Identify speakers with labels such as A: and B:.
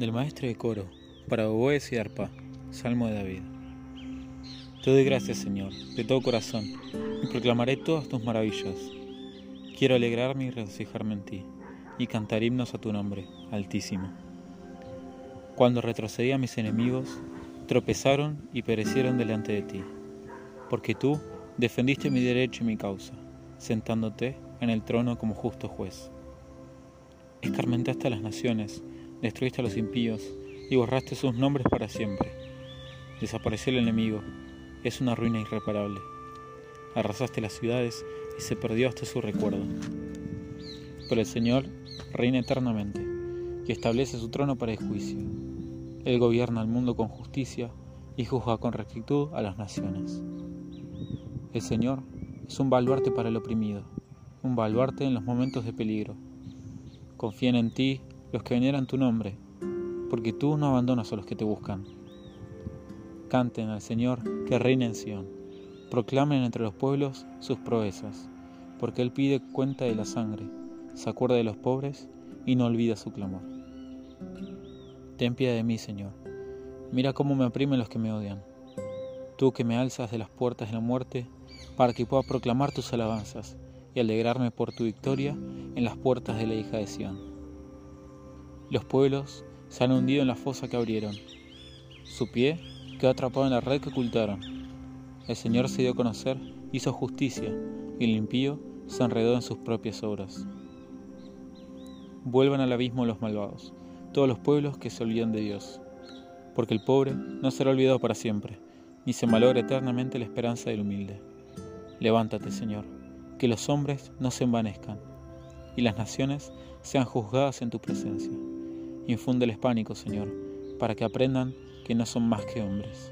A: Del maestro de coro, para oboes y arpa, Salmo de David. Te doy gracias, Señor, de todo corazón, y proclamaré todas tus maravillas. Quiero alegrarme y regocijarme en ti, y cantar himnos a tu nombre, Altísimo. Cuando retrocedí a mis enemigos, tropezaron y perecieron delante de ti, porque tú defendiste mi derecho y mi causa, sentándote en el trono como justo juez. Escarmentaste a las naciones, destruiste a los impíos y borraste sus nombres para siempre. Desapareció el enemigo, es una ruina irreparable. Arrasaste las ciudades y se perdió hasta su recuerdo. Pero el Señor reina eternamente y establece su trono para el juicio. Él gobierna el mundo con justicia y juzga con rectitud a las naciones. El Señor es un baluarte para el oprimido, un baluarte en los momentos de peligro. Confíen en ti los que veneran tu nombre, porque tú no abandonas a los que te buscan. Canten al Señor que reina en Sión, proclamen entre los pueblos sus proezas, porque Él pide cuenta de la sangre, se acuerda de los pobres y no olvida su clamor. Ten piedad de mí, Señor. Mira cómo me oprimen los que me odian. Tú que me alzas de las puertas de la muerte, para que pueda proclamar tus alabanzas y alegrarme por tu victoria en las puertas de la hija de Sión. Los pueblos se han hundido en la fosa que abrieron. Su pie quedó atrapado en la red que ocultaron. El Señor se dio a conocer, hizo justicia, y el impío se enredó en sus propias obras. Vuelvan al abismo los malvados, todos los pueblos que se olvidan de Dios, porque el pobre no será olvidado para siempre, ni se malogra eternamente la esperanza del humilde. Levántate, Señor, que los hombres no se envanezcan, y las naciones sean juzgadas en tu presencia. Infúndeles pánico, Señor, para que aprendan que no son más que hombres.